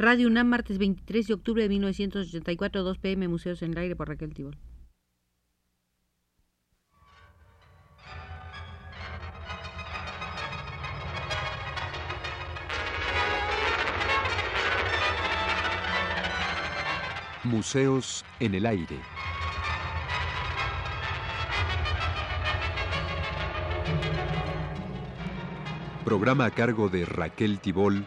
Radio UNAM, martes 23 de octubre de 1984, 2 pm, Museos en el Aire por Raquel Tibol. Museos en el Aire. Programa a cargo de Raquel Tibol,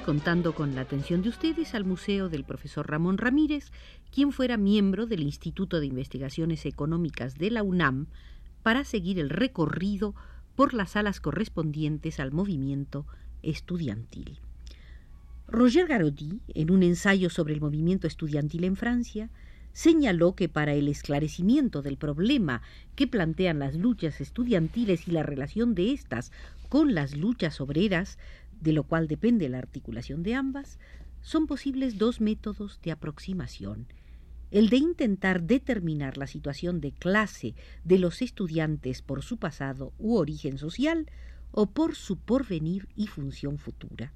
Contando con la atención de ustedes al Museo del profesor Ramón Ramírez, quien fuera miembro del Instituto de Investigaciones Económicas de la UNAM, para seguir el recorrido por las salas correspondientes al movimiento estudiantil. Roger Garotti, en un ensayo sobre el movimiento estudiantil en Francia, señaló que para el esclarecimiento del problema que plantean las luchas estudiantiles y la relación de éstas con las luchas obreras, de lo cual depende la articulación de ambas, son posibles dos métodos de aproximación. El de intentar determinar la situación de clase de los estudiantes por su pasado u origen social o por su porvenir y función futura.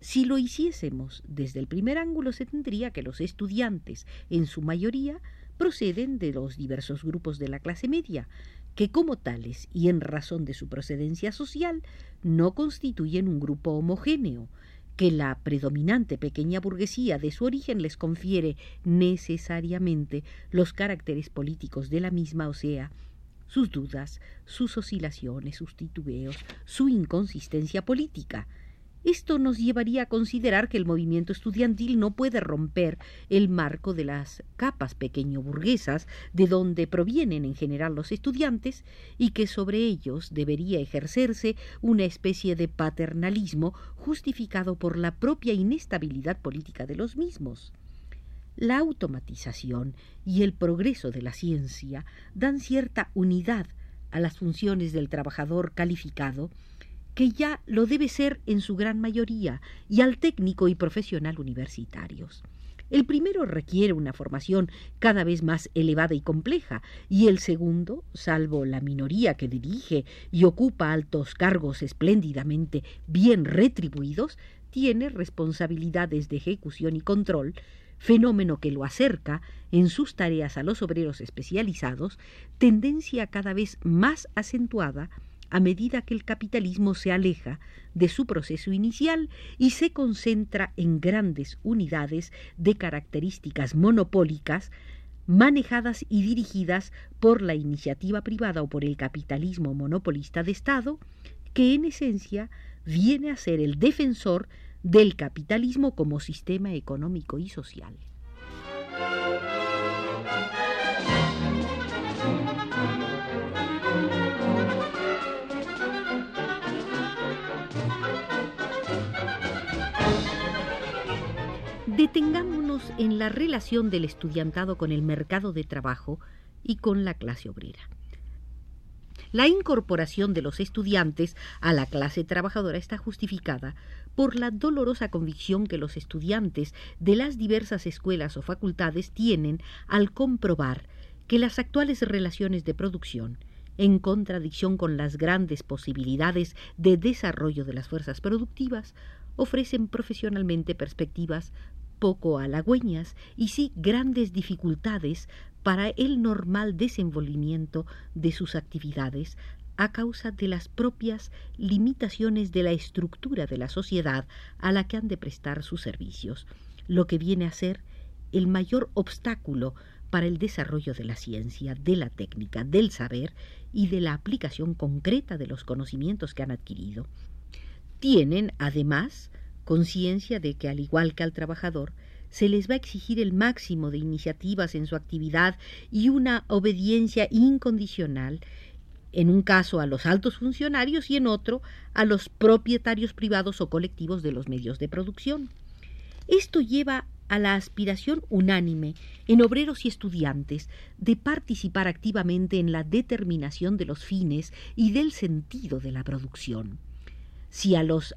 Si lo hiciésemos desde el primer ángulo se tendría que los estudiantes, en su mayoría, proceden de los diversos grupos de la clase media, que como tales y en razón de su procedencia social no constituyen un grupo homogéneo, que la predominante pequeña burguesía de su origen les confiere necesariamente los caracteres políticos de la misma, o sea, sus dudas, sus oscilaciones, sus titubeos, su inconsistencia política, esto nos llevaría a considerar que el movimiento estudiantil no puede romper el marco de las capas pequeño burguesas de donde provienen en general los estudiantes y que sobre ellos debería ejercerse una especie de paternalismo justificado por la propia inestabilidad política de los mismos. La automatización y el progreso de la ciencia dan cierta unidad a las funciones del trabajador calificado que ya lo debe ser en su gran mayoría, y al técnico y profesional universitarios. El primero requiere una formación cada vez más elevada y compleja, y el segundo, salvo la minoría que dirige y ocupa altos cargos espléndidamente bien retribuidos, tiene responsabilidades de ejecución y control, fenómeno que lo acerca en sus tareas a los obreros especializados, tendencia cada vez más acentuada a medida que el capitalismo se aleja de su proceso inicial y se concentra en grandes unidades de características monopólicas manejadas y dirigidas por la iniciativa privada o por el capitalismo monopolista de Estado, que en esencia viene a ser el defensor del capitalismo como sistema económico y social. Detengámonos en la relación del estudiantado con el mercado de trabajo y con la clase obrera. La incorporación de los estudiantes a la clase trabajadora está justificada por la dolorosa convicción que los estudiantes de las diversas escuelas o facultades tienen al comprobar que las actuales relaciones de producción, en contradicción con las grandes posibilidades de desarrollo de las fuerzas productivas, ofrecen profesionalmente perspectivas poco halagüeñas y sí grandes dificultades para el normal desenvolvimiento de sus actividades a causa de las propias limitaciones de la estructura de la sociedad a la que han de prestar sus servicios, lo que viene a ser el mayor obstáculo para el desarrollo de la ciencia, de la técnica, del saber y de la aplicación concreta de los conocimientos que han adquirido. Tienen, además, conciencia de que, al igual que al trabajador, se les va a exigir el máximo de iniciativas en su actividad y una obediencia incondicional, en un caso a los altos funcionarios y en otro a los propietarios privados o colectivos de los medios de producción. Esto lleva a la aspiración unánime en obreros y estudiantes de participar activamente en la determinación de los fines y del sentido de la producción. Si a los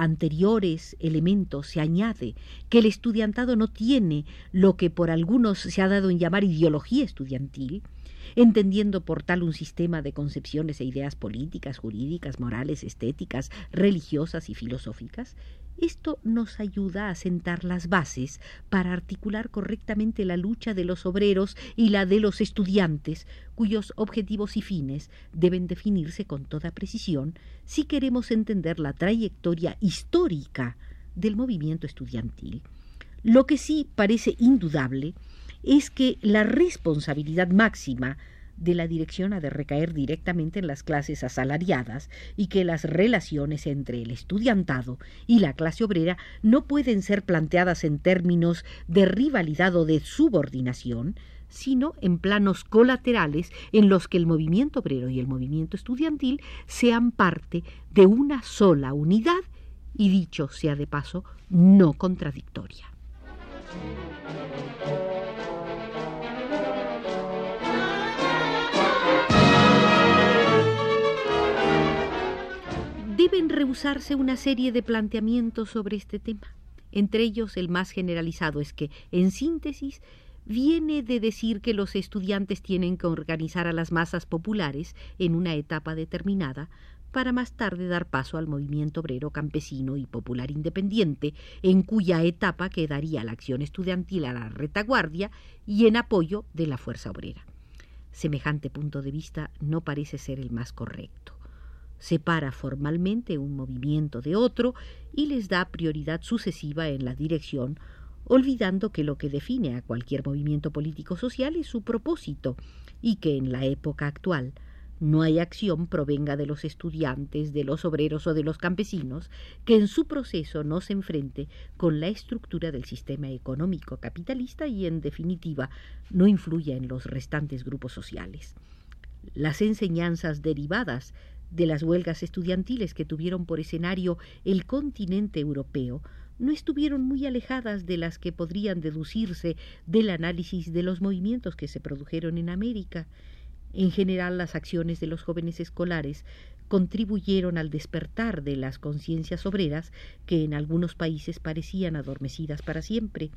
anteriores elementos se añade que el estudiantado no tiene lo que por algunos se ha dado en llamar ideología estudiantil, entendiendo por tal un sistema de concepciones e ideas políticas, jurídicas, morales, estéticas, religiosas y filosóficas, esto nos ayuda a sentar las bases para articular correctamente la lucha de los obreros y la de los estudiantes, cuyos objetivos y fines deben definirse con toda precisión si queremos entender la trayectoria histórica del movimiento estudiantil. Lo que sí parece indudable es que la responsabilidad máxima de la dirección ha de recaer directamente en las clases asalariadas y que las relaciones entre el estudiantado y la clase obrera no pueden ser planteadas en términos de rivalidad o de subordinación, sino en planos colaterales en los que el movimiento obrero y el movimiento estudiantil sean parte de una sola unidad y dicho sea de paso, no contradictoria. Deben rehusarse una serie de planteamientos sobre este tema. Entre ellos, el más generalizado es que, en síntesis, viene de decir que los estudiantes tienen que organizar a las masas populares en una etapa determinada para más tarde dar paso al movimiento obrero campesino y popular independiente, en cuya etapa quedaría la acción estudiantil a la retaguardia y en apoyo de la fuerza obrera. Semejante punto de vista no parece ser el más correcto separa formalmente un movimiento de otro y les da prioridad sucesiva en la dirección, olvidando que lo que define a cualquier movimiento político social es su propósito y que en la época actual no hay acción provenga de los estudiantes, de los obreros o de los campesinos que en su proceso no se enfrente con la estructura del sistema económico capitalista y en definitiva no influya en los restantes grupos sociales. Las enseñanzas derivadas de las huelgas estudiantiles que tuvieron por escenario el continente europeo no estuvieron muy alejadas de las que podrían deducirse del análisis de los movimientos que se produjeron en América. En general, las acciones de los jóvenes escolares contribuyeron al despertar de las conciencias obreras que en algunos países parecían adormecidas para siempre.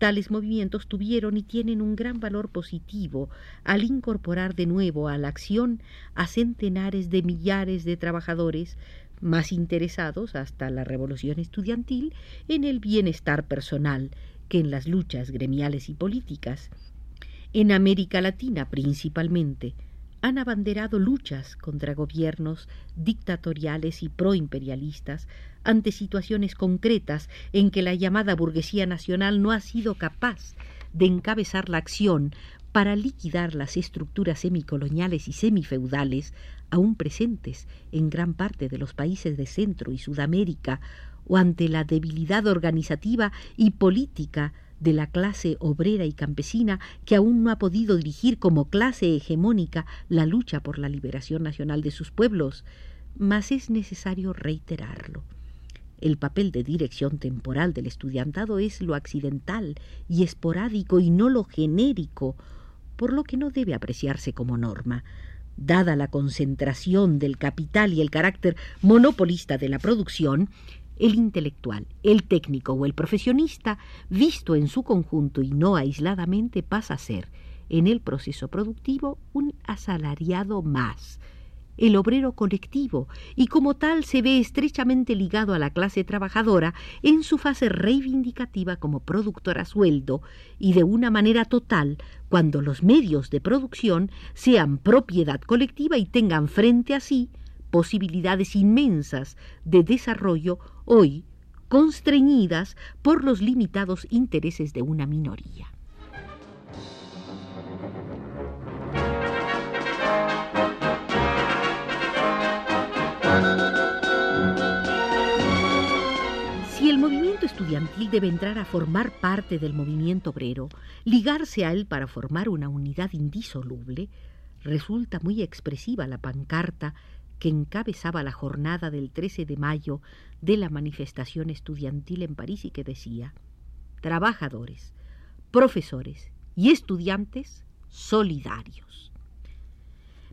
Tales movimientos tuvieron y tienen un gran valor positivo al incorporar de nuevo a la acción a centenares de millares de trabajadores más interesados hasta la revolución estudiantil en el bienestar personal que en las luchas gremiales y políticas. En América Latina principalmente, han abanderado luchas contra gobiernos dictatoriales y proimperialistas ante situaciones concretas en que la llamada burguesía nacional no ha sido capaz de encabezar la acción para liquidar las estructuras semicoloniales y semifeudales aún presentes en gran parte de los países de Centro y Sudamérica o ante la debilidad organizativa y política de la clase obrera y campesina que aún no ha podido dirigir como clase hegemónica la lucha por la liberación nacional de sus pueblos, mas es necesario reiterarlo. El papel de dirección temporal del estudiantado es lo accidental y esporádico y no lo genérico, por lo que no debe apreciarse como norma. Dada la concentración del capital y el carácter monopolista de la producción, el intelectual, el técnico o el profesionista, visto en su conjunto y no aisladamente, pasa a ser, en el proceso productivo, un asalariado más, el obrero colectivo, y como tal se ve estrechamente ligado a la clase trabajadora en su fase reivindicativa como productora a sueldo y de una manera total cuando los medios de producción sean propiedad colectiva y tengan frente a sí posibilidades inmensas de desarrollo hoy constreñidas por los limitados intereses de una minoría. Si el movimiento estudiantil debe entrar a formar parte del movimiento obrero, ligarse a él para formar una unidad indisoluble, resulta muy expresiva la pancarta que encabezaba la jornada del 13 de mayo de la manifestación estudiantil en París y que decía trabajadores, profesores y estudiantes solidarios.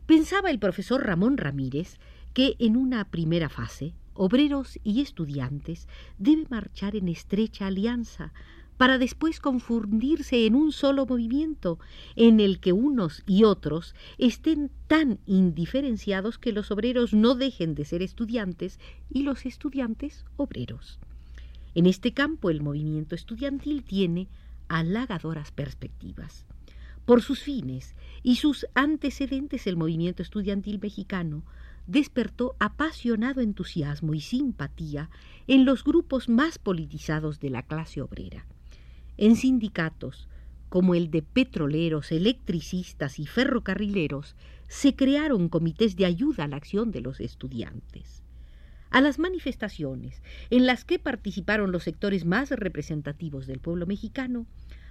Pensaba el profesor Ramón Ramírez que en una primera fase obreros y estudiantes debe marchar en estrecha alianza para después confundirse en un solo movimiento, en el que unos y otros estén tan indiferenciados que los obreros no dejen de ser estudiantes y los estudiantes obreros. En este campo el movimiento estudiantil tiene halagadoras perspectivas. Por sus fines y sus antecedentes el movimiento estudiantil mexicano despertó apasionado entusiasmo y simpatía en los grupos más politizados de la clase obrera. En sindicatos como el de petroleros, electricistas y ferrocarrileros, se crearon comités de ayuda a la acción de los estudiantes. A las manifestaciones en las que participaron los sectores más representativos del pueblo mexicano,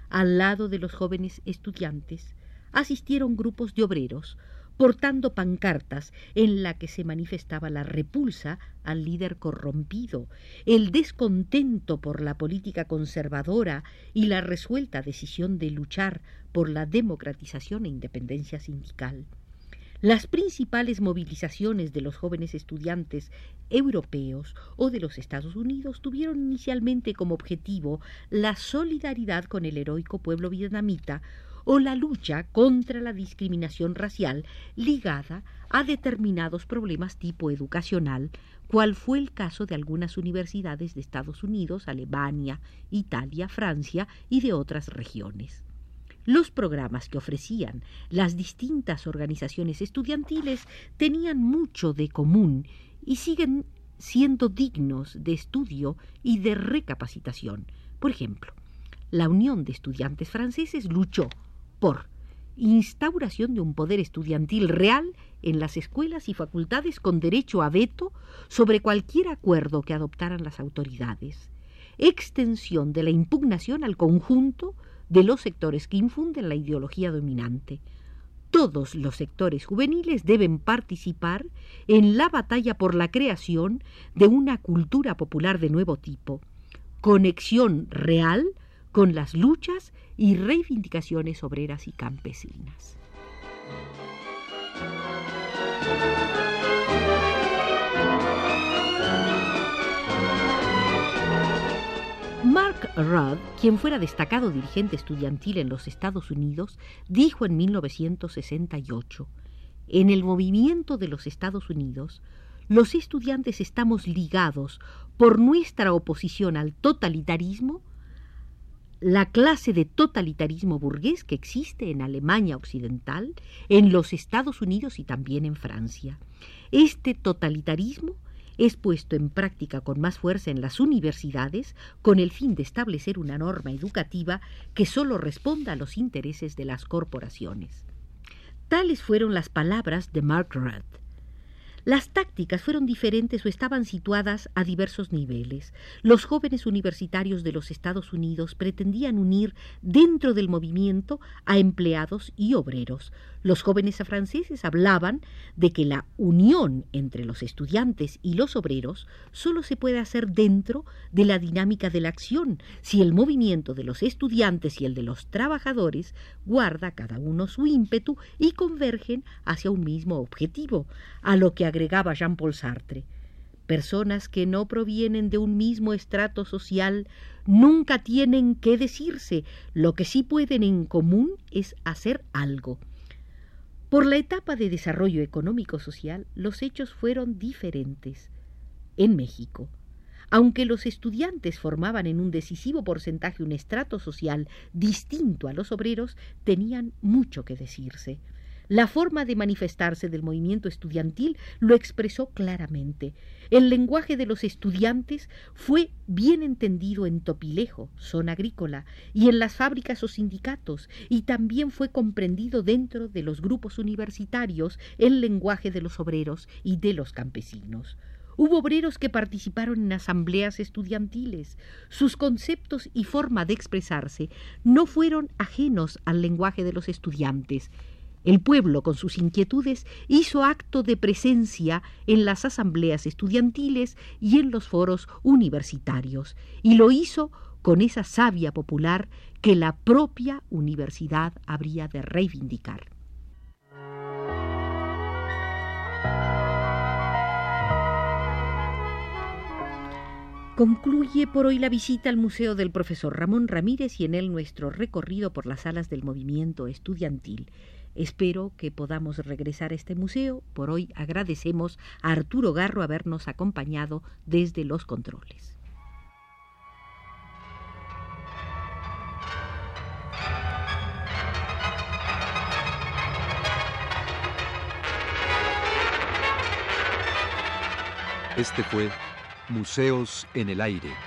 al lado de los jóvenes estudiantes, asistieron grupos de obreros, portando pancartas en la que se manifestaba la repulsa al líder corrompido, el descontento por la política conservadora y la resuelta decisión de luchar por la democratización e independencia sindical. Las principales movilizaciones de los jóvenes estudiantes europeos o de los Estados Unidos tuvieron inicialmente como objetivo la solidaridad con el heroico pueblo vietnamita o la lucha contra la discriminación racial ligada a determinados problemas tipo educacional, cual fue el caso de algunas universidades de Estados Unidos, Alemania, Italia, Francia y de otras regiones. Los programas que ofrecían las distintas organizaciones estudiantiles tenían mucho de común y siguen siendo dignos de estudio y de recapacitación. Por ejemplo, la Unión de Estudiantes Franceses luchó por instauración de un poder estudiantil real en las escuelas y facultades con derecho a veto sobre cualquier acuerdo que adoptaran las autoridades, extensión de la impugnación al conjunto de los sectores que infunden la ideología dominante. Todos los sectores juveniles deben participar en la batalla por la creación de una cultura popular de nuevo tipo, conexión real con las luchas y reivindicaciones obreras y campesinas. Mark Rudd, quien fuera destacado dirigente estudiantil en los Estados Unidos, dijo en 1968, en el movimiento de los Estados Unidos, los estudiantes estamos ligados por nuestra oposición al totalitarismo la clase de totalitarismo burgués que existe en Alemania Occidental, en los Estados Unidos y también en Francia. Este totalitarismo es puesto en práctica con más fuerza en las universidades con el fin de establecer una norma educativa que sólo responda a los intereses de las corporaciones. Tales fueron las palabras de Rudd. Las tácticas fueron diferentes o estaban situadas a diversos niveles. Los jóvenes universitarios de los Estados Unidos pretendían unir dentro del movimiento a empleados y obreros. Los jóvenes franceses hablaban de que la unión entre los estudiantes y los obreros solo se puede hacer dentro de la dinámica de la acción, si el movimiento de los estudiantes y el de los trabajadores guarda cada uno su ímpetu y convergen hacia un mismo objetivo, a lo que agregaba Jean-Paul Sartre. Personas que no provienen de un mismo estrato social nunca tienen que decirse, lo que sí pueden en común es hacer algo. Por la etapa de desarrollo económico-social, los hechos fueron diferentes. En México, aunque los estudiantes formaban en un decisivo porcentaje un estrato social distinto a los obreros, tenían mucho que decirse. La forma de manifestarse del movimiento estudiantil lo expresó claramente. El lenguaje de los estudiantes fue bien entendido en Topilejo, zona agrícola, y en las fábricas o sindicatos, y también fue comprendido dentro de los grupos universitarios el lenguaje de los obreros y de los campesinos. Hubo obreros que participaron en asambleas estudiantiles. Sus conceptos y forma de expresarse no fueron ajenos al lenguaje de los estudiantes. El pueblo, con sus inquietudes, hizo acto de presencia en las asambleas estudiantiles y en los foros universitarios, y lo hizo con esa savia popular que la propia universidad habría de reivindicar. Concluye por hoy la visita al Museo del Profesor Ramón Ramírez y en él nuestro recorrido por las salas del movimiento estudiantil. Espero que podamos regresar a este museo. Por hoy agradecemos a Arturo Garro habernos acompañado desde los controles. Este fue Museos en el Aire.